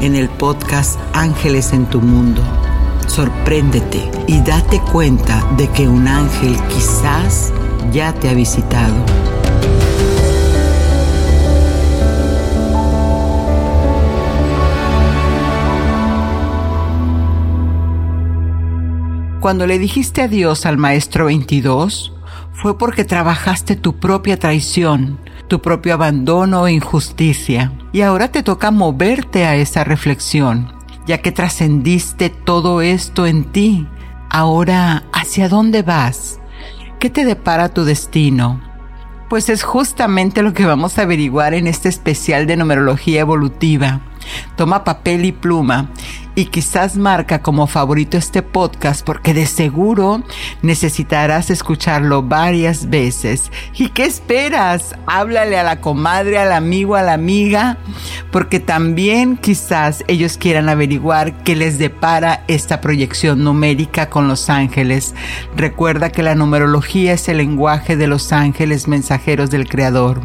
en el podcast Ángeles en tu Mundo. Sorpréndete y date cuenta de que un ángel quizás ya te ha visitado. Cuando le dijiste adiós al maestro 22, fue porque trabajaste tu propia traición tu propio abandono e injusticia. Y ahora te toca moverte a esa reflexión, ya que trascendiste todo esto en ti. Ahora, ¿hacia dónde vas? ¿Qué te depara tu destino? Pues es justamente lo que vamos a averiguar en este especial de numerología evolutiva. Toma papel y pluma y quizás marca como favorito este podcast porque de seguro necesitarás escucharlo varias veces. ¿Y qué esperas? Háblale a la comadre, al amigo, a la amiga, porque también quizás ellos quieran averiguar qué les depara esta proyección numérica con los ángeles. Recuerda que la numerología es el lenguaje de los ángeles mensajeros del Creador.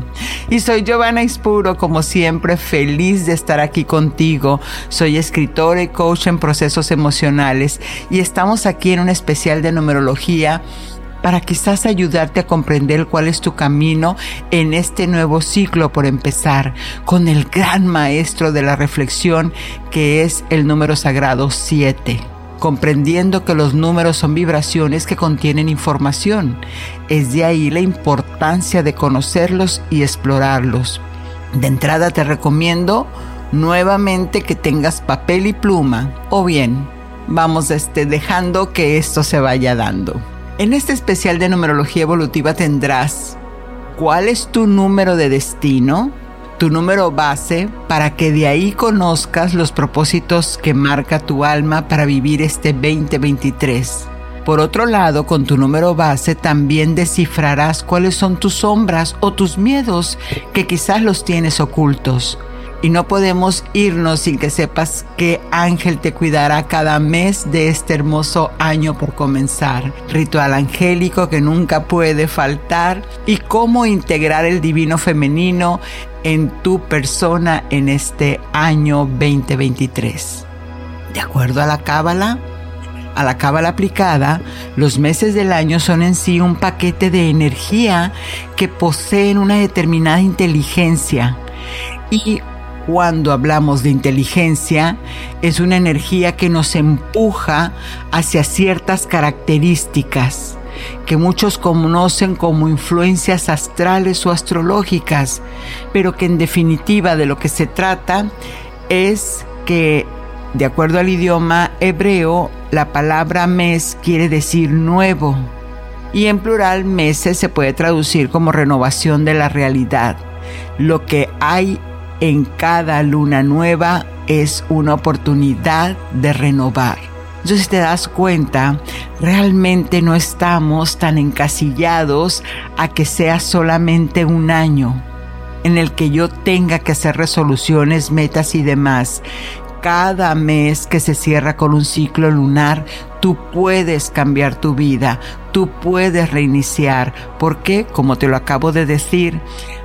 Y soy Giovanna Ispuro, como siempre, feliz de estar aquí contigo. Soy escritora y coach en procesos emocionales y estamos aquí en un especial de numerología para quizás ayudarte a comprender cuál es tu camino en este nuevo ciclo por empezar con el gran maestro de la reflexión que es el número sagrado 7 comprendiendo que los números son vibraciones que contienen información. Es de ahí la importancia de conocerlos y explorarlos. De entrada te recomiendo nuevamente que tengas papel y pluma o bien vamos este, dejando que esto se vaya dando. En este especial de numerología evolutiva tendrás cuál es tu número de destino, tu número base, para que de ahí conozcas los propósitos que marca tu alma para vivir este 2023. Por otro lado, con tu número base también descifrarás cuáles son tus sombras o tus miedos que quizás los tienes ocultos y no podemos irnos sin que sepas qué ángel te cuidará cada mes de este hermoso año por comenzar. Ritual angélico que nunca puede faltar y cómo integrar el divino femenino en tu persona en este año 2023. De acuerdo a la cábala, a la cábala aplicada, los meses del año son en sí un paquete de energía que poseen una determinada inteligencia y cuando hablamos de inteligencia, es una energía que nos empuja hacia ciertas características que muchos conocen como influencias astrales o astrológicas, pero que en definitiva de lo que se trata es que, de acuerdo al idioma hebreo, la palabra mes quiere decir nuevo y en plural meses se puede traducir como renovación de la realidad. Lo que hay en cada luna nueva es una oportunidad de renovar. Entonces, si te das cuenta, realmente no estamos tan encasillados a que sea solamente un año en el que yo tenga que hacer resoluciones, metas y demás. Cada mes que se cierra con un ciclo lunar, Tú puedes cambiar tu vida, tú puedes reiniciar, porque, como te lo acabo de decir,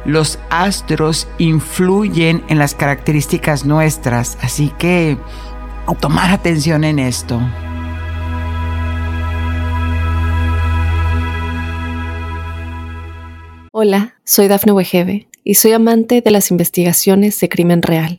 los astros influyen en las características nuestras, así que a tomar atención en esto. Hola, soy Dafne Wegebe y soy amante de las investigaciones de crimen real.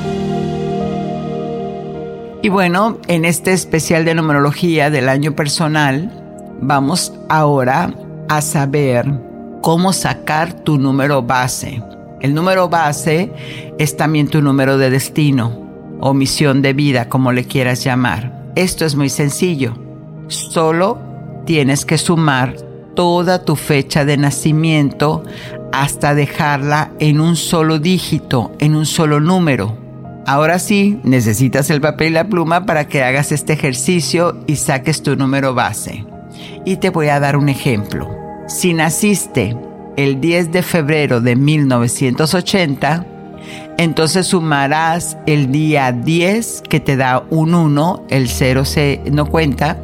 Y bueno, en este especial de numerología del año personal, vamos ahora a saber cómo sacar tu número base. El número base es también tu número de destino o misión de vida, como le quieras llamar. Esto es muy sencillo. Solo tienes que sumar toda tu fecha de nacimiento hasta dejarla en un solo dígito, en un solo número. Ahora sí, necesitas el papel y la pluma para que hagas este ejercicio y saques tu número base. Y te voy a dar un ejemplo. Si naciste el 10 de febrero de 1980, entonces sumarás el día 10 que te da un 1, el 0 se no cuenta,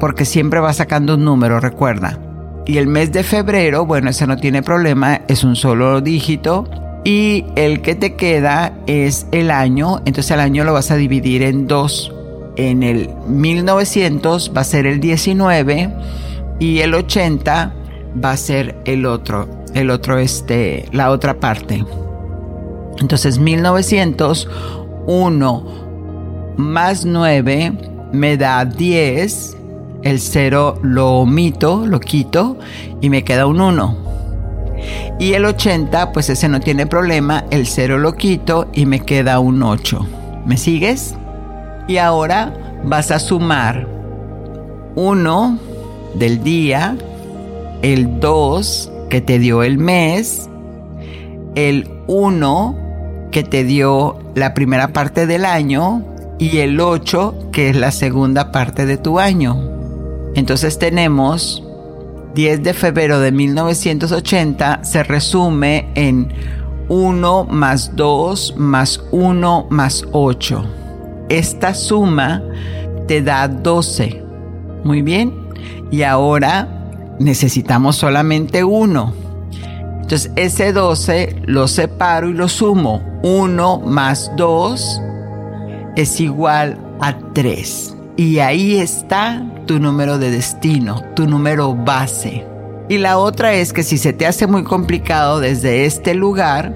porque siempre va sacando un número, recuerda. Y el mes de febrero, bueno, ese no tiene problema, es un solo dígito. Y el que te queda es el año, entonces el año lo vas a dividir en dos. En el 1900 va a ser el 19 y el 80 va a ser el otro, el otro este, la otra parte. Entonces 1901 más 9 me da 10 el 0 lo omito, lo quito y me queda un 1. Y el 80, pues ese no tiene problema, el 0 lo quito y me queda un 8. ¿Me sigues? Y ahora vas a sumar 1 del día, el 2 que te dio el mes, el 1 que te dio la primera parte del año y el 8 que es la segunda parte de tu año. Entonces tenemos 10 de febrero de 1980 se resume en 1 más 2 más 1 más 8. Esta suma te da 12. Muy bien. Y ahora necesitamos solamente 1. Entonces ese 12 lo separo y lo sumo. 1 más 2 es igual a 3. Y ahí está tu número de destino, tu número base. Y la otra es que si se te hace muy complicado desde este lugar,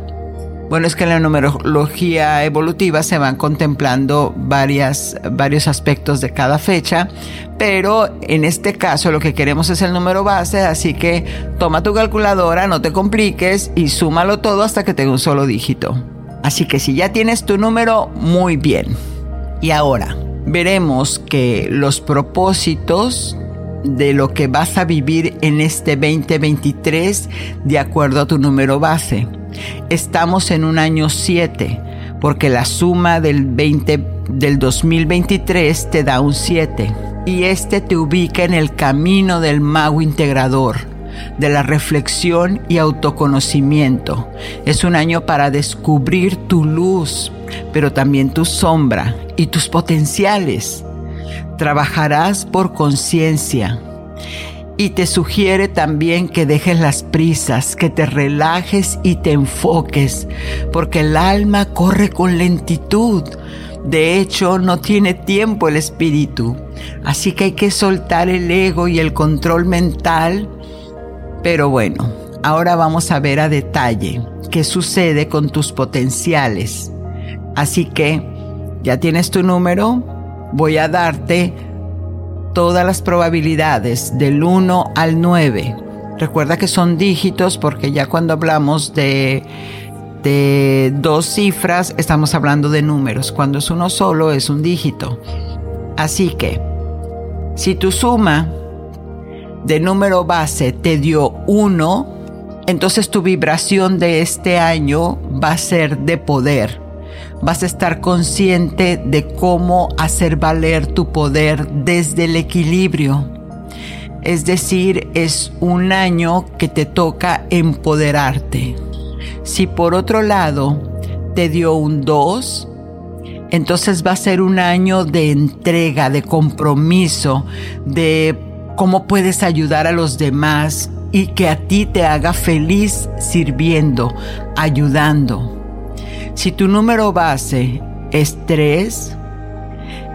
bueno, es que en la numerología evolutiva se van contemplando varias, varios aspectos de cada fecha, pero en este caso lo que queremos es el número base, así que toma tu calculadora, no te compliques y súmalo todo hasta que tenga un solo dígito. Así que si ya tienes tu número, muy bien. Y ahora, veremos que los propósitos de lo que vas a vivir en este 2023 de acuerdo a tu número base. Estamos en un año 7 porque la suma del 20 del 2023 te da un 7 y este te ubica en el camino del mago integrador de la reflexión y autoconocimiento. Es un año para descubrir tu luz, pero también tu sombra y tus potenciales. Trabajarás por conciencia. Y te sugiere también que dejes las prisas, que te relajes y te enfoques, porque el alma corre con lentitud. De hecho, no tiene tiempo el espíritu. Así que hay que soltar el ego y el control mental. Pero bueno, ahora vamos a ver a detalle qué sucede con tus potenciales. Así que ya tienes tu número, voy a darte todas las probabilidades del 1 al 9. Recuerda que son dígitos porque ya cuando hablamos de, de dos cifras estamos hablando de números. Cuando es uno solo es un dígito. Así que, si tu suma de número base te dio uno, entonces tu vibración de este año va a ser de poder. Vas a estar consciente de cómo hacer valer tu poder desde el equilibrio. Es decir, es un año que te toca empoderarte. Si por otro lado te dio un 2, entonces va a ser un año de entrega, de compromiso, de cómo puedes ayudar a los demás y que a ti te haga feliz sirviendo, ayudando. Si tu número base es 3,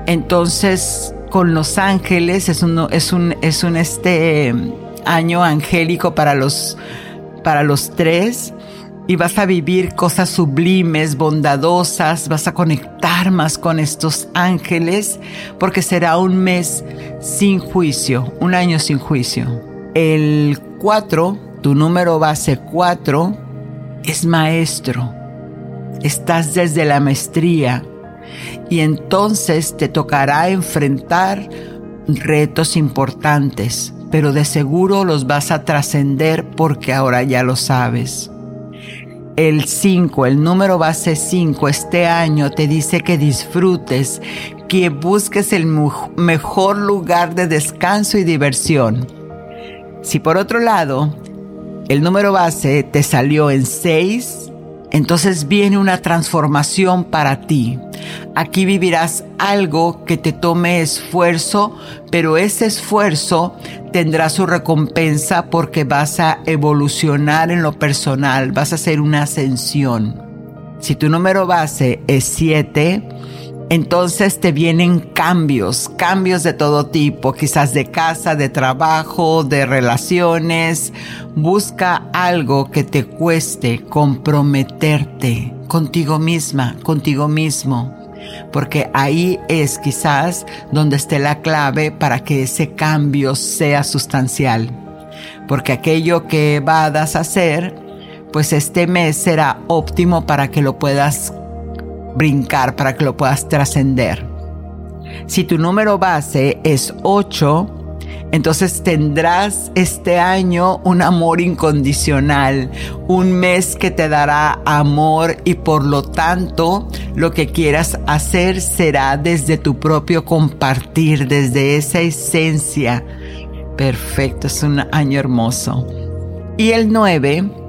entonces con los ángeles es un, es un, es un este año angélico para los, para los tres y vas a vivir cosas sublimes, bondadosas, vas a conectar más con estos ángeles porque será un mes sin juicio, un año sin juicio. El 4, tu número base 4, es maestro. Estás desde la maestría y entonces te tocará enfrentar retos importantes, pero de seguro los vas a trascender porque ahora ya lo sabes el 5, el número base 5 este año te dice que disfrutes, que busques el mejor lugar de descanso y diversión. Si por otro lado, el número base te salió en 6, entonces viene una transformación para ti. Aquí vivirás algo que te tome esfuerzo, pero ese esfuerzo tendrá su recompensa porque vas a evolucionar en lo personal, vas a hacer una ascensión. Si tu número base es 7, entonces te vienen cambios, cambios de todo tipo, quizás de casa, de trabajo, de relaciones. Busca algo que te cueste comprometerte contigo misma, contigo mismo, porque ahí es quizás donde esté la clave para que ese cambio sea sustancial. Porque aquello que vas a hacer, pues este mes será óptimo para que lo puedas brincar, para que lo puedas trascender. Si tu número base es 8, entonces tendrás este año un amor incondicional, un mes que te dará amor y por lo tanto lo que quieras hacer será desde tu propio compartir, desde esa esencia. Perfecto, es un año hermoso. Y el 9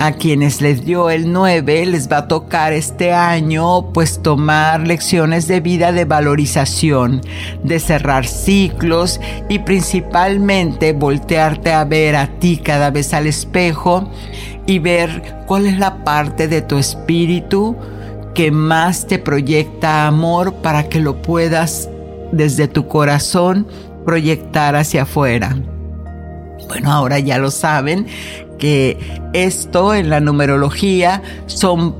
a quienes les dio el 9 les va a tocar este año pues tomar lecciones de vida de valorización, de cerrar ciclos y principalmente voltearte a ver a ti cada vez al espejo y ver cuál es la parte de tu espíritu que más te proyecta amor para que lo puedas desde tu corazón proyectar hacia afuera. Bueno, ahora ya lo saben que esto en la numerología son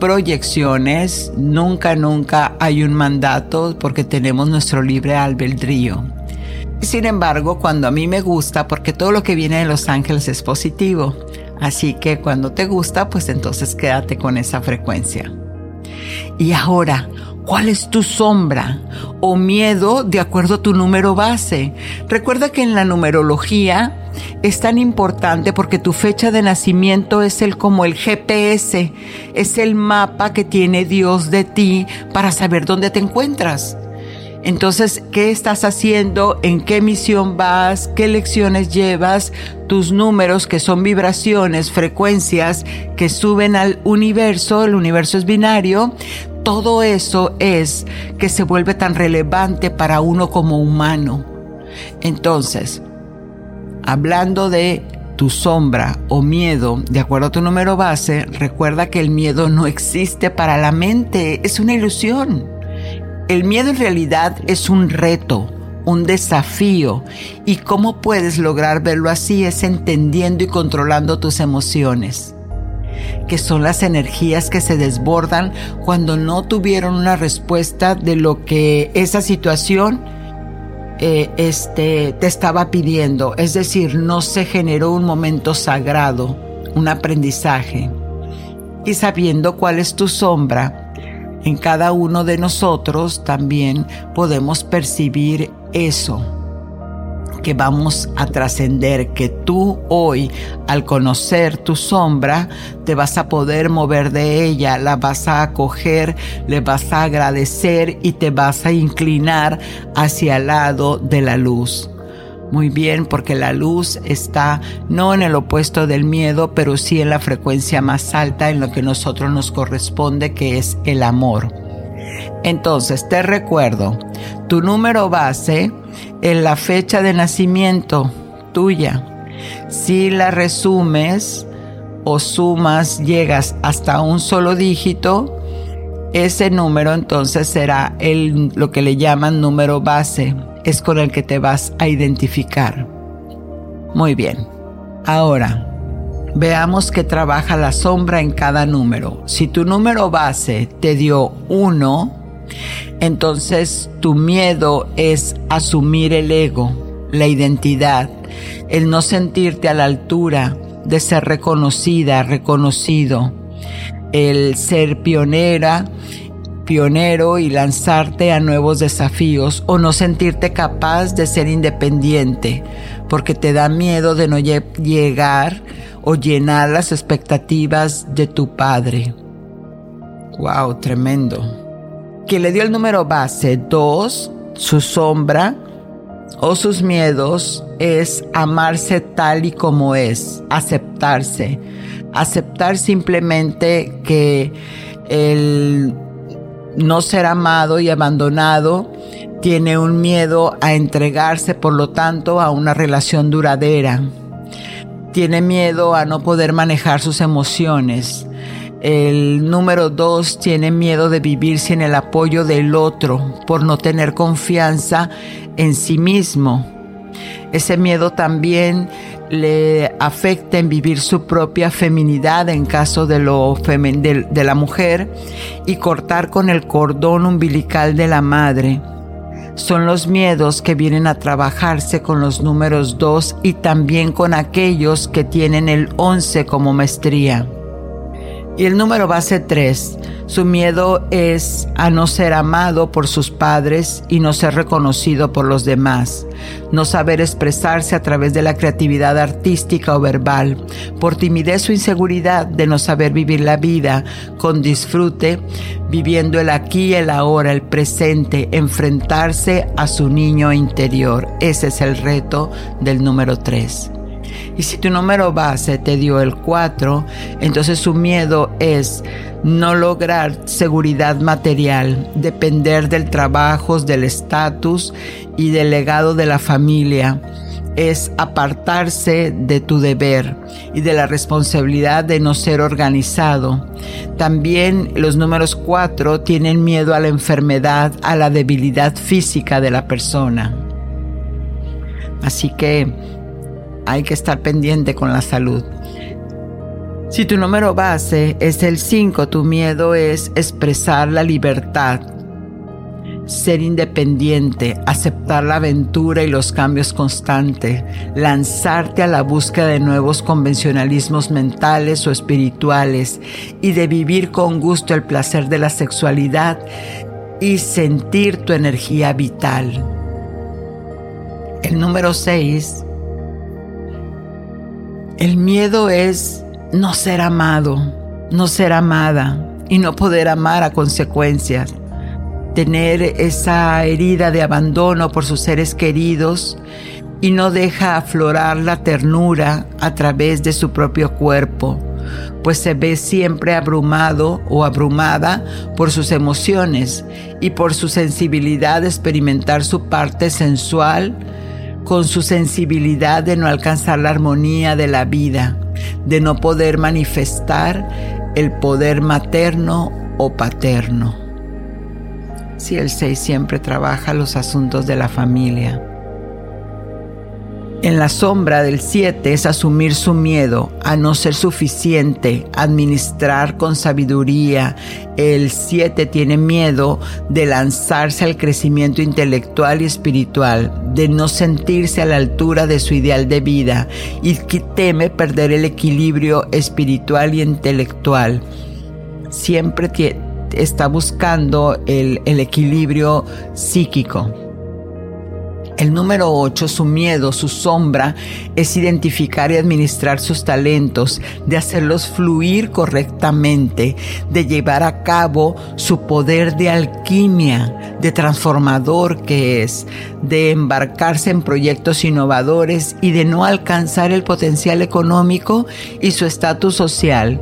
proyecciones, nunca, nunca hay un mandato porque tenemos nuestro libre albedrío. Sin embargo, cuando a mí me gusta, porque todo lo que viene de los ángeles es positivo, así que cuando te gusta, pues entonces quédate con esa frecuencia. Y ahora, ¿Cuál es tu sombra o miedo de acuerdo a tu número base? Recuerda que en la numerología es tan importante porque tu fecha de nacimiento es el como el GPS, es el mapa que tiene Dios de ti para saber dónde te encuentras. Entonces, ¿qué estás haciendo? ¿En qué misión vas? ¿Qué lecciones llevas? Tus números, que son vibraciones, frecuencias que suben al universo, el universo es binario, todo eso es que se vuelve tan relevante para uno como humano. Entonces, hablando de tu sombra o miedo, de acuerdo a tu número base, recuerda que el miedo no existe para la mente, es una ilusión. El miedo en realidad es un reto, un desafío, y cómo puedes lograr verlo así es entendiendo y controlando tus emociones que son las energías que se desbordan cuando no tuvieron una respuesta de lo que esa situación eh, este, te estaba pidiendo. Es decir, no se generó un momento sagrado, un aprendizaje. Y sabiendo cuál es tu sombra, en cada uno de nosotros también podemos percibir eso que vamos a trascender, que tú hoy, al conocer tu sombra, te vas a poder mover de ella, la vas a acoger, le vas a agradecer y te vas a inclinar hacia el lado de la luz. Muy bien, porque la luz está no en el opuesto del miedo, pero sí en la frecuencia más alta en lo que nosotros nos corresponde, que es el amor. Entonces, te recuerdo, tu número base en la fecha de nacimiento tuya. Si la resumes o sumas, llegas hasta un solo dígito, ese número entonces será el, lo que le llaman número base es con el que te vas a identificar. Muy bien. Ahora, veamos que trabaja la sombra en cada número. Si tu número base te dio 1, entonces tu miedo es asumir el ego, la identidad, el no sentirte a la altura de ser reconocida, reconocido, el ser pionera pionero y lanzarte a nuevos desafíos o no sentirte capaz de ser independiente porque te da miedo de no llegar o llenar las expectativas de tu padre. Wow, tremendo. Que le dio el número base 2, su sombra o sus miedos es amarse tal y como es, aceptarse. Aceptar simplemente que el no ser amado y abandonado, tiene un miedo a entregarse, por lo tanto, a una relación duradera. Tiene miedo a no poder manejar sus emociones. El número dos tiene miedo de vivir sin el apoyo del otro por no tener confianza en sí mismo. Ese miedo también le afecta en vivir su propia feminidad en caso de, lo de, de la mujer y cortar con el cordón umbilical de la madre. Son los miedos que vienen a trabajarse con los números 2 y también con aquellos que tienen el 11 como maestría. Y el número base 3, su miedo es a no ser amado por sus padres y no ser reconocido por los demás, no saber expresarse a través de la creatividad artística o verbal, por timidez o inseguridad de no saber vivir la vida con disfrute, viviendo el aquí, el ahora, el presente, enfrentarse a su niño interior. Ese es el reto del número 3. Y si tu número base te dio el 4, entonces su miedo es no lograr seguridad material, depender del trabajo, del estatus y del legado de la familia. Es apartarse de tu deber y de la responsabilidad de no ser organizado. También los números 4 tienen miedo a la enfermedad, a la debilidad física de la persona. Así que hay que estar pendiente con la salud. Si tu número base es el 5, tu miedo es expresar la libertad, ser independiente, aceptar la aventura y los cambios constantes, lanzarte a la búsqueda de nuevos convencionalismos mentales o espirituales y de vivir con gusto el placer de la sexualidad y sentir tu energía vital. El número 6 el miedo es no ser amado, no ser amada y no poder amar a consecuencias. Tener esa herida de abandono por sus seres queridos y no deja aflorar la ternura a través de su propio cuerpo, pues se ve siempre abrumado o abrumada por sus emociones y por su sensibilidad de experimentar su parte sensual, con su sensibilidad de no alcanzar la armonía de la vida, de no poder manifestar el poder materno o paterno. Si el 6 siempre trabaja los asuntos de la familia. En la sombra del 7 es asumir su miedo a no ser suficiente, administrar con sabiduría. El 7 tiene miedo de lanzarse al crecimiento intelectual y espiritual, de no sentirse a la altura de su ideal de vida y que teme perder el equilibrio espiritual y intelectual. Siempre está buscando el, el equilibrio psíquico El número 8, su miedo, su sombra, es identificar y administrar sus talentos, de hacerlos fluir correctamente, de llevar a cabo su poder de alquimia, de transformador que es, de embarcarse en proyectos innovadores y de no alcanzar el potencial económico y su estatus social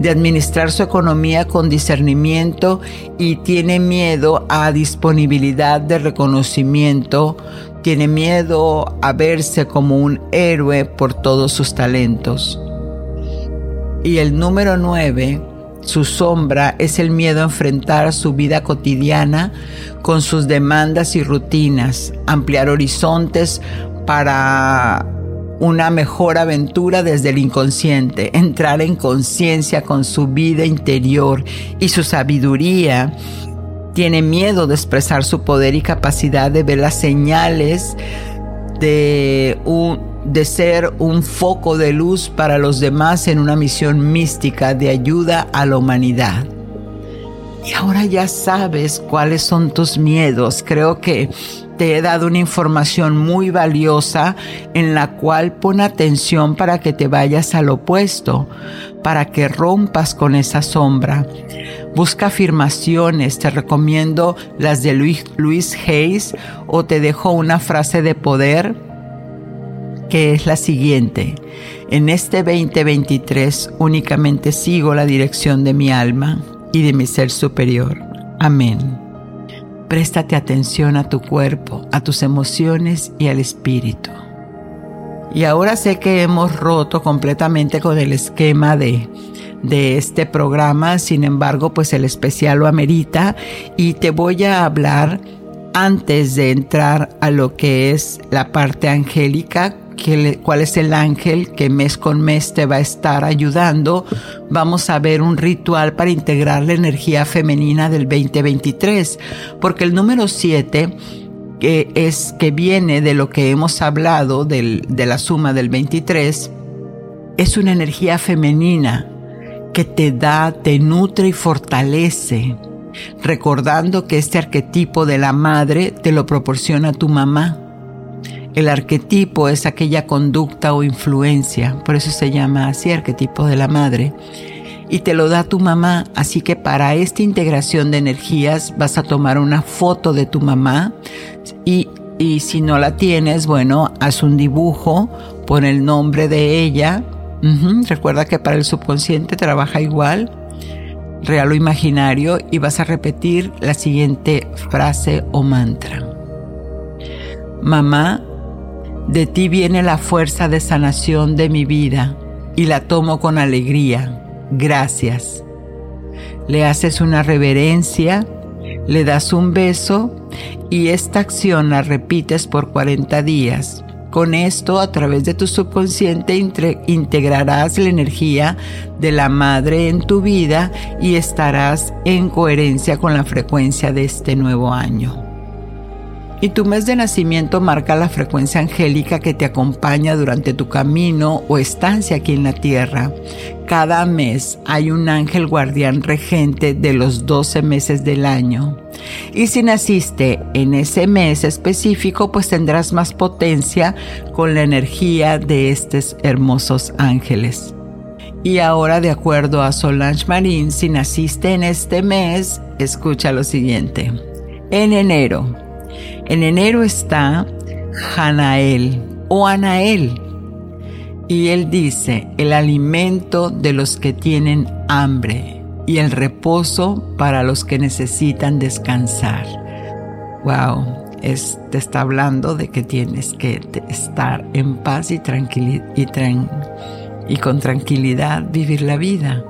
de administrar su economía con discernimiento y tiene miedo a disponibilidad de reconocimiento, tiene miedo a verse como un héroe por todos sus talentos. Y el número nueve, su sombra, es el miedo a enfrentar su vida cotidiana con sus demandas y rutinas, ampliar horizontes para una mejor aventura desde el inconsciente, entrar en conciencia con su vida interior y su sabiduría. Tiene miedo de expresar su poder y capacidad de ver las señales de, de ser un foco de luz para los demás en una misión mística de ayuda a la humanidad. Y ahora ya sabes cuáles son tus miedos. Creo que te he dado una información muy valiosa en la cual pon atención para que te vayas al opuesto, para que rompas con esa sombra. Busca afirmaciones, te recomiendo las de Luis, Luis Hayes o te dejo una frase de poder que es la siguiente. En este 2023 únicamente sigo la dirección de mi alma y de mi ser superior. Amén. Préstate atención a tu cuerpo, a tus emociones y al espíritu. Y ahora sé que hemos roto completamente con el esquema de, de este programa, sin embargo, pues el especial lo amerita y te voy a hablar antes de entrar a lo que es la parte angélica cuál es el ángel que mes con mes te va a estar ayudando. Vamos a ver un ritual para integrar la energía femenina del 2023, porque el número 7 que es que viene de lo que hemos hablado de la suma del 23, es una energía femenina que te da, te nutre y fortalece, recordando que este arquetipo de la madre te lo proporciona tu mamá el arquetipo es aquella conducta o influencia, por eso se llama así arquetipo de la madre. Y te lo da tu mamá, así que para esta integración de energías vas a tomar una foto de tu mamá y, si no la tienes, bueno, haz un dibujo, pon el nombre de ella. Recuerda que para el subconsciente trabaja igual, real o imaginario, y vas a repetir la siguiente frase o mantra. Mamá, de ti viene la fuerza de sanación de mi vida y la tomo con alegría. Gracias. Le haces una reverencia, le das un beso y esta acción la repites por 40 días. Con esto, a través de tu subconsciente, integrarás la energía de la madre en tu vida y estarás en coherencia con la frecuencia de este nuevo año. Y tu mes de nacimiento marca la frecuencia angélica que te acompaña durante tu camino o estancia aquí en la tierra. Cada mes hay un ángel guardián regente de los 12 meses del año. Y si naciste en ese mes específico, pues tendrás más potencia con la energía de estos hermosos ángeles. Y ahora, de acuerdo a Solange Marín, si naciste en este mes, escucha lo siguiente. En enero, en enero está Hanael o Anael. Y él dice, el alimento de los que tienen hambre y el reposo para los que necesitan descansar. Wow, te está hablando de que tienes que estar en paz y, tranquilidad y, y con tranquilidad vivir la vida.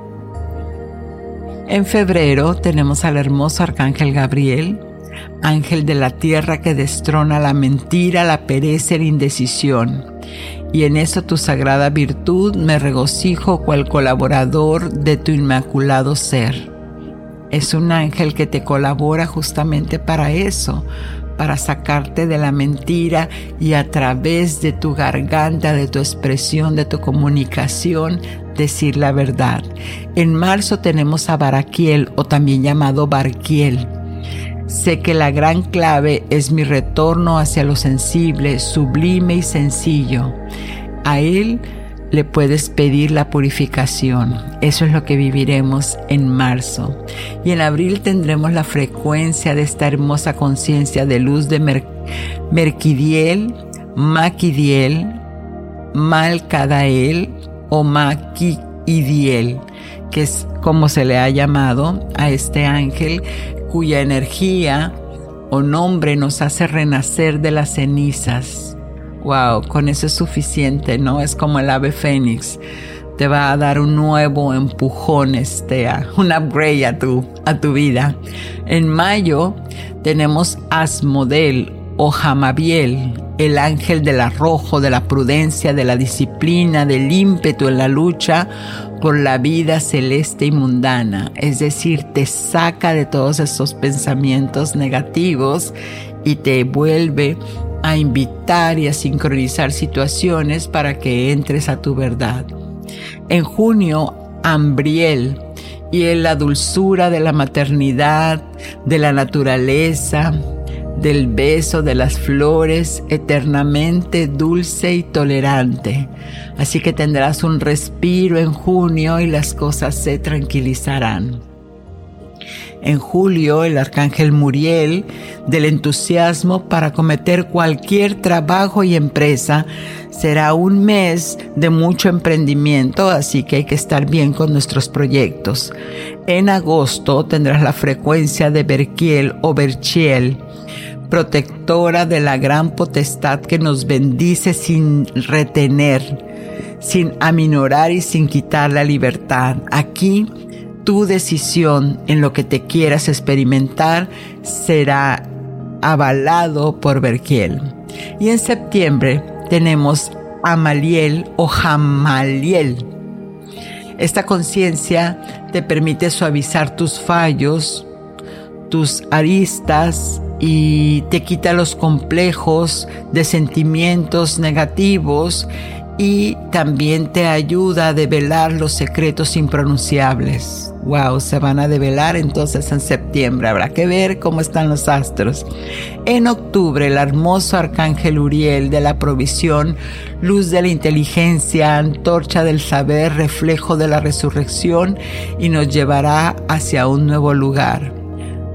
En febrero tenemos al hermoso arcángel Gabriel ángel de la tierra que destrona la mentira, la pereza y la indecisión. Y en eso tu sagrada virtud me regocijo cual colaborador de tu inmaculado ser. Es un ángel que te colabora justamente para eso, para sacarte de la mentira y a través de tu garganta, de tu expresión, de tu comunicación, decir la verdad. En marzo tenemos a Baraquiel o también llamado Barquiel Sé que la gran clave es mi retorno hacia lo sensible, sublime y sencillo. A Él le puedes pedir la purificación. Eso es lo que viviremos en marzo. Y en abril tendremos la frecuencia de esta hermosa conciencia de luz de Merquidiel, Maquidiel, Malcadael o Maquidiel, que es como se le ha llamado a este ángel cuya energía o nombre nos hace renacer de las cenizas Wow, con eso es suficiente, ¿no? Es como el ave fénix. Te va a dar un nuevo empujón, este, un upgrade a tu, a tu vida. En mayo tenemos Asmodel o Jamabiel, el ángel del arrojo, de la prudencia, de la disciplina, del ímpetu en la lucha por la vida celeste y mundana. Es decir, te saca de todos esos pensamientos negativos y te vuelve a invitar y a sincronizar situaciones para que entres a tu verdad. En junio, Ambriel y en la dulzura de la maternidad, de la naturaleza, del beso de las flores, eternamente dulce y tolerante. Así que tendrás un respiro en junio y las cosas se tranquilizarán. En julio, el arcángel Muriel, del entusiasmo para cometer cualquier trabajo y empresa, será un mes de mucho emprendimiento, así que hay que estar bien con nuestros proyectos. En agosto tendrás la frecuencia de Berkiel o Berchiel, protectora de la gran potestad que nos bendice sin retener, sin aminorar y sin quitar la libertad. Aquí tu decisión en lo que te quieras experimentar será avalado por Berkiel. Y en septiembre tenemos Amaliel o Jamaliel. Esta conciencia te permite suavizar tus fallos, tus aristas y te quita los complejos de sentimientos negativos y también te ayuda a develar los secretos impronunciables. Wow, se van a develar entonces en septiembre. Habrá que ver cómo están los astros. En octubre, el hermoso arcángel Uriel de la provisión, luz de la inteligencia, antorcha del saber, reflejo de la resurrección y nos llevará hacia un nuevo lugar.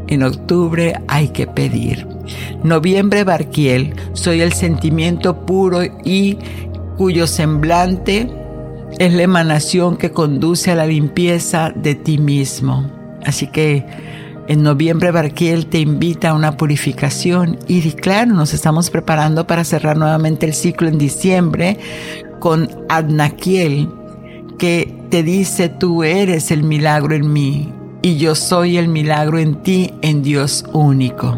En octubre hay que pedir. Noviembre Barquiel, soy el sentimiento puro y cuyo semblante es la emanación que conduce a la limpieza de ti mismo. Así que en noviembre Barquiel te invita a una purificación y claro, nos estamos preparando para cerrar nuevamente el ciclo en diciembre con Adnaquiel que te dice tú eres el milagro en mí y yo soy el milagro en ti en Dios único.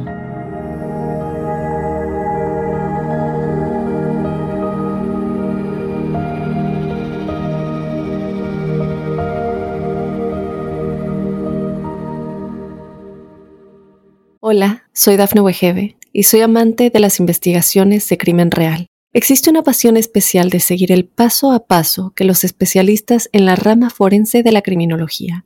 Hola, soy Dafne Wegebe y soy amante de las investigaciones de crimen real. Existe una pasión especial de seguir el paso a paso que los especialistas en la rama forense de la criminología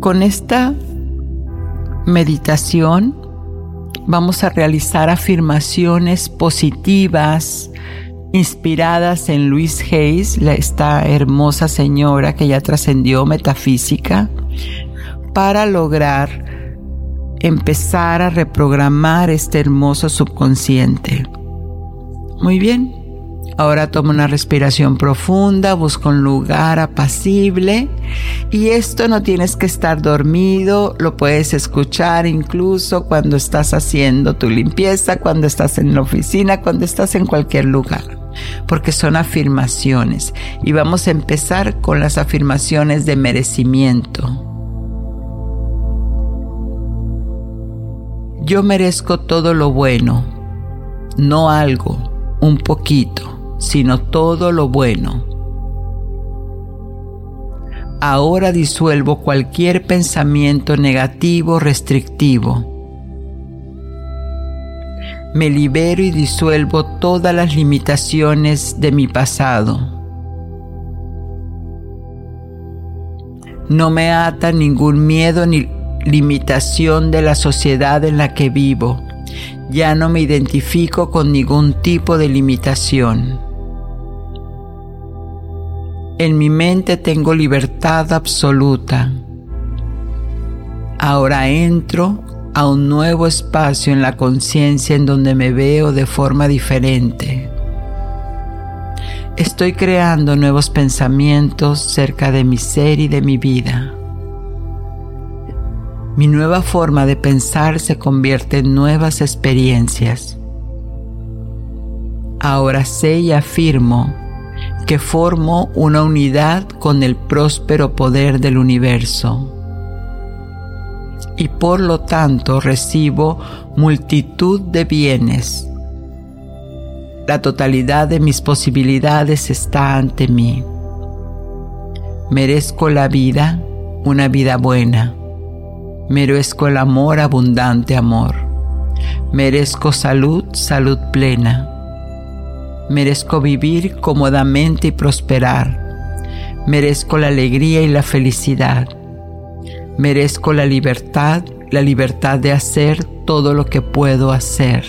Con esta meditación vamos a realizar afirmaciones positivas, inspiradas en Louise Hayes, esta hermosa señora que ya trascendió metafísica, para lograr empezar a reprogramar este hermoso subconsciente. Muy bien, ahora toma una respiración profunda, busca un lugar apacible y esto no tienes que estar dormido, lo puedes escuchar incluso cuando estás haciendo tu limpieza, cuando estás en la oficina, cuando estás en cualquier lugar. porque son afirmaciones y vamos a empezar con las afirmaciones de merecimiento. Yo merezco todo lo bueno, no algo, un poquito, sino todo lo bueno. Ahora disuelvo cualquier pensamiento negativo restrictivo. Me libero y disuelvo todas las limitaciones de mi pasado. No me ata ningún miedo ni limitación de la sociedad en la que vivo. Ya no me identifico con ningún tipo de limitación. En mi mente tengo libertad absoluta. Ahora entro a un nuevo espacio en la conciencia en donde me veo de forma diferente. Estoy creando nuevos pensamientos cerca de mi ser y de mi vida. Mi nueva forma de pensar se convierte en nuevas experiencias. Ahora sé y afirmo que formo una unidad con el próspero poder del universo y por lo tanto recibo multitud de bienes. La totalidad de mis posibilidades está ante mí. Merezco la vida, una vida buena Merezco el amor, abundante amor. Merezco salud, salud plena. Merezco vivir cómodamente y prosperar. Merezco la alegría y la felicidad. Merezco la libertad, la libertad de hacer todo lo que puedo hacer.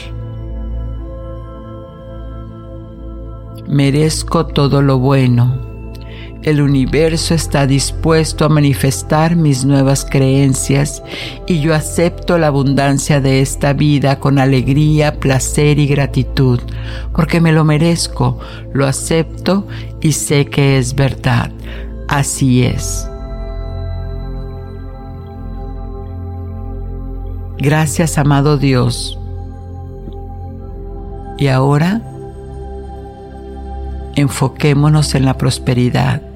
Merezco todo lo bueno el universo está dispuesto a manifestar mis nuevas creencias y yo acepto la abundancia de esta vida con alegría, placer y gratitud, porque me lo merezco, lo acepto y sé que es verdad. Así es. Gracias, amado Dios. Y ahora, enfoquémonos en la prosperidad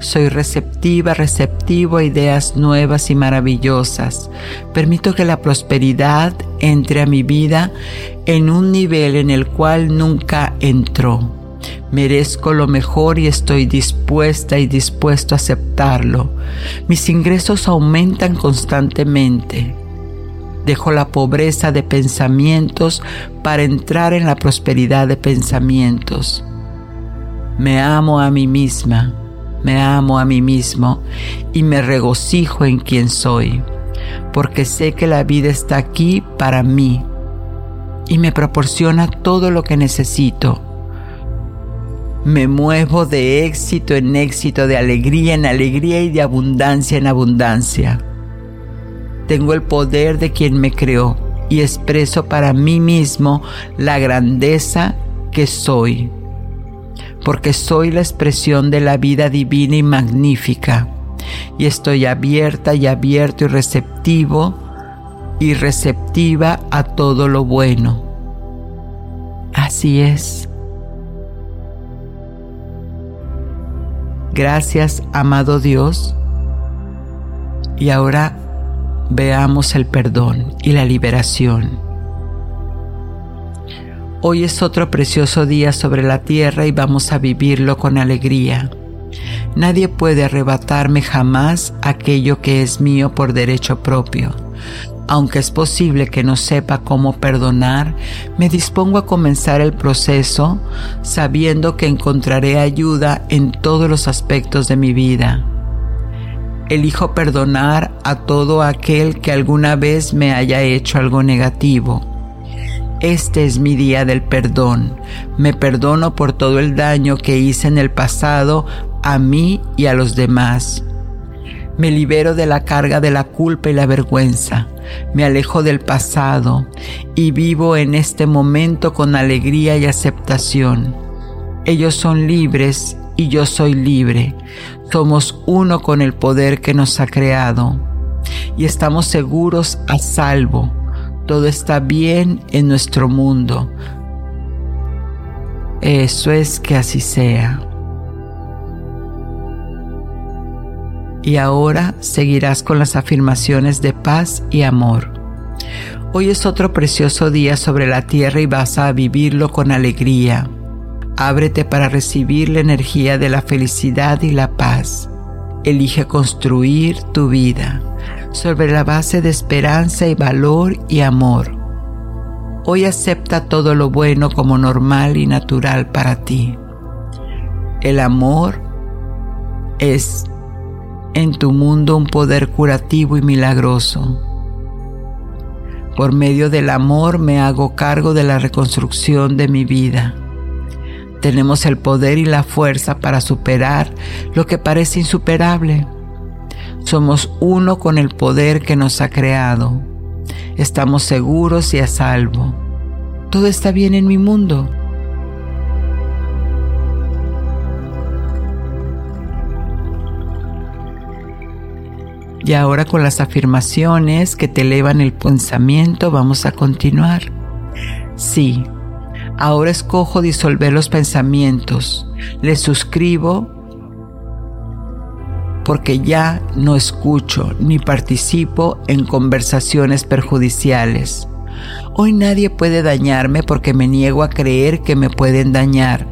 soy receptiva, receptivo a ideas nuevas y maravillosas. Permito que la prosperidad entre a mi vida en un nivel en el cual nunca entró. Merezco lo mejor y estoy dispuesta y dispuesto a aceptarlo. Mis ingresos aumentan constantemente. Dejo la pobreza de pensamientos para entrar en la prosperidad de pensamientos. Me amo a mí misma me amo a mí mismo y me regocijo en quien soy, porque sé que la vida está aquí para mí y me proporciona todo lo que necesito. Me muevo de éxito en éxito, de alegría en alegría y de abundancia en abundancia. Tengo el poder de quien me creó y expreso para mí mismo la grandeza que soy porque soy la expresión de la vida divina y magnífica, y estoy abierta y abierto y receptivo y receptiva a todo lo bueno. Así es. Gracias, amado Dios. Y ahora veamos el perdón y la liberación. Hoy es otro precioso día sobre la tierra y vamos a vivirlo con alegría. Nadie puede arrebatarme jamás aquello que es mío por derecho propio. Aunque es posible que no sepa cómo perdonar, me dispongo a comenzar el proceso sabiendo que encontraré ayuda en todos los aspectos de mi vida. Elijo perdonar a todo aquel que alguna vez me haya hecho algo negativo este es mi día del perdón. Me perdono por todo el daño que hice en el pasado a mí y a los demás. Me libero de la carga de la culpa y la vergüenza. Me alejo del pasado y vivo en este momento con alegría y aceptación. Ellos son libres y yo soy libre. Somos uno con el poder que nos ha creado y estamos seguros a salvo todo está bien en nuestro mundo. Eso es que así sea. Y ahora seguirás con las afirmaciones de paz y amor. Hoy es otro precioso día sobre la tierra y vas a vivirlo con alegría. Ábrete para recibir la energía de la felicidad y la paz. Elige construir tu vida sobre la base de esperanza y valor y amor Hoy acepta todo lo bueno como normal y natural para ti. El amor es en tu mundo un poder curativo y milagroso. Por medio del amor me hago cargo de la reconstrucción de mi vida. Tenemos el poder y la fuerza para superar lo que parece insuperable. Somos uno con el poder que nos ha creado estamos seguros y a salvo. Todo está bien en mi mundo. Y ahora con las afirmaciones que te elevan el pensamiento vamos a continuar. Sí, ahora escojo disolver los pensamientos. Les suscribo porque ya no escucho ni participo en conversaciones perjudiciales. Hoy nadie puede dañarme porque me niego a creer que me pueden dañar.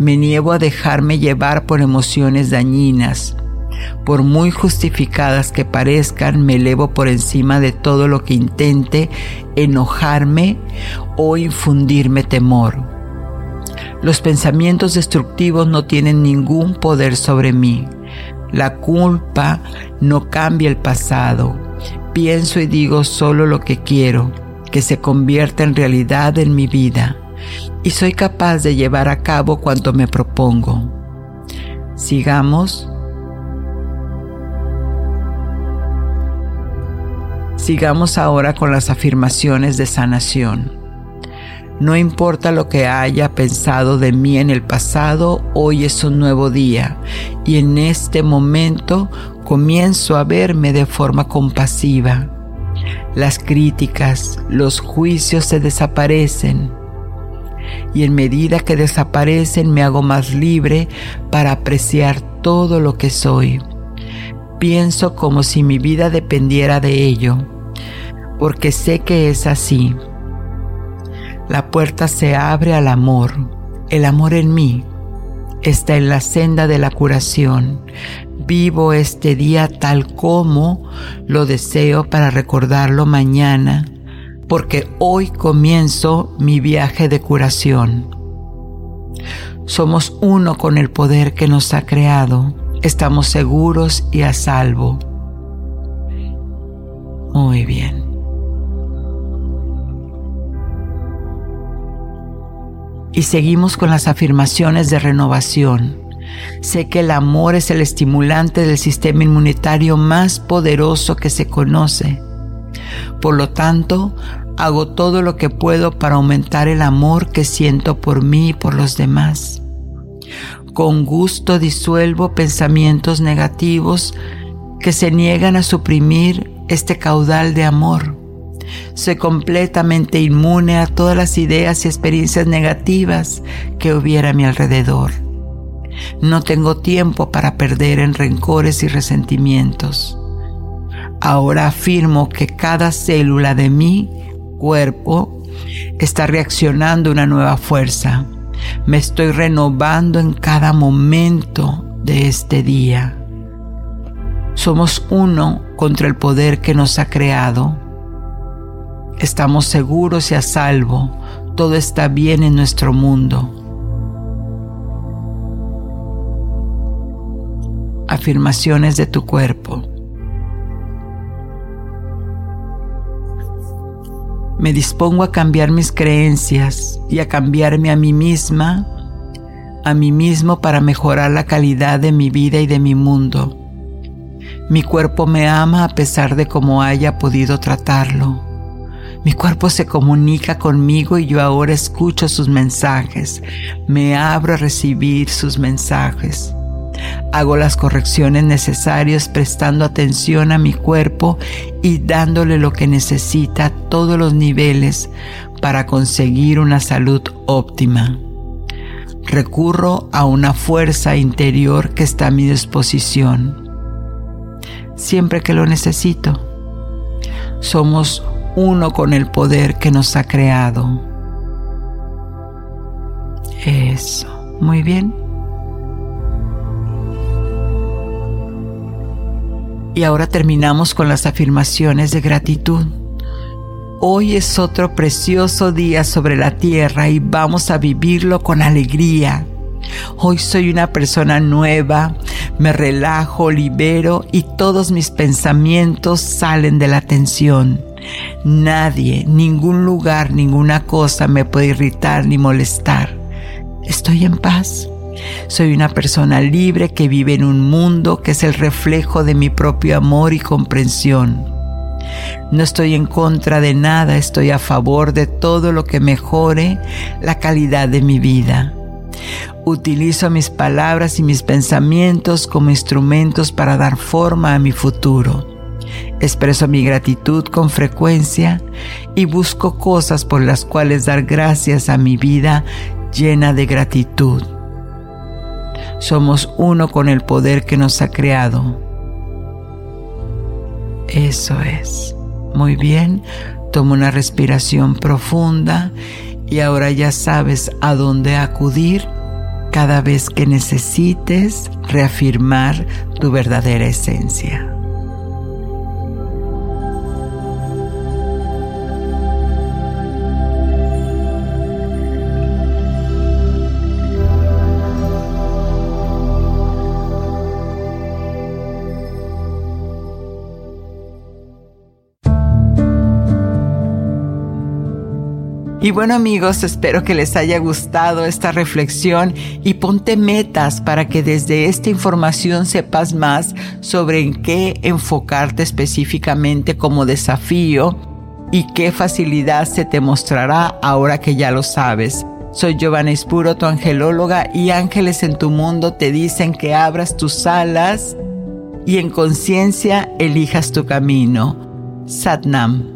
Me niego a dejarme llevar por emociones dañinas. Por muy justificadas que parezcan, me elevo por encima de todo lo que intente enojarme o infundirme temor. Los pensamientos destructivos no tienen ningún poder sobre mí. La culpa no cambia el pasado. Pienso y digo solo lo que quiero, que se convierta en realidad en mi vida, y soy capaz de llevar a cabo cuanto me propongo. Sigamos. Sigamos ahora con las afirmaciones de sanación. No importa lo que haya pensado de mí en el pasado, hoy es un nuevo día y en este momento comienzo a verme de forma compasiva. Las críticas, los juicios se desaparecen y en medida que desaparecen me hago más libre para apreciar todo lo que soy. Pienso como si mi vida dependiera de ello, porque sé que es así. La puerta se abre al amor. El amor en mí está en la senda de la curación. Vivo este día tal como lo deseo para recordarlo mañana, porque hoy comienzo mi viaje de curación. Somos uno con el poder que nos ha creado. Estamos seguros y a salvo. Muy bien. Y seguimos con las afirmaciones de renovación. Sé que el amor es el estimulante del sistema inmunitario más poderoso que se conoce. Por lo tanto, hago todo lo que puedo para aumentar el amor que siento por mí y por los demás. Con gusto disuelvo pensamientos negativos que se niegan a suprimir este caudal de amor. Soy completamente inmune a todas las ideas y experiencias negativas que hubiera a mi alrededor. No tengo tiempo para perder en rencores y resentimientos. Ahora afirmo que cada célula de mi cuerpo está reaccionando una nueva fuerza. Me estoy renovando en cada momento de este día. Somos uno contra el poder que nos ha creado Estamos seguros y a salvo. Todo está bien en nuestro mundo. Afirmaciones de tu cuerpo. Me dispongo a cambiar mis creencias y a cambiarme a mí misma, a mí mismo para mejorar la calidad de mi vida y de mi mundo. Mi cuerpo me ama a pesar de cómo haya podido tratarlo. Mi cuerpo se comunica conmigo y yo ahora escucho sus mensajes. Me abro a recibir sus mensajes. Hago las correcciones necesarias prestando atención a mi cuerpo y dándole lo que necesita a todos los niveles para conseguir una salud óptima. recurro a una fuerza interior que está a mi disposición. Siempre que lo necesito. Somos uno con el poder que nos ha creado. Eso. Muy bien. Y ahora terminamos con las afirmaciones de gratitud. Hoy es otro precioso día sobre la tierra y vamos a vivirlo con alegría. Hoy soy una persona nueva, me relajo, libero y todos mis pensamientos salen de la tensión. Nadie, ningún lugar, ninguna cosa me puede irritar ni molestar. Estoy en paz. Soy una persona libre que vive en un mundo que es el reflejo de mi propio amor y comprensión. No estoy en contra de nada, estoy a favor de todo lo que mejore la calidad de mi vida. Utilizo mis palabras y mis pensamientos como instrumentos para dar forma a mi futuro. Expreso mi gratitud con frecuencia y busco cosas por las cuales dar gracias a mi vida llena de gratitud. Somos uno con el poder que nos ha creado. Eso es. Muy bien. Toma una respiración profunda y ahora ya sabes a dónde acudir cada vez que necesites reafirmar tu verdadera esencia. Y bueno amigos, espero que les haya gustado esta reflexión y ponte metas para que desde esta información sepas más sobre en qué enfocarte específicamente como desafío y qué facilidad se te mostrará ahora que ya lo sabes. Soy Giovanna Espuro, tu angelóloga, y ángeles en tu mundo te dicen que abras tus alas y en conciencia elijas tu camino. Satnam.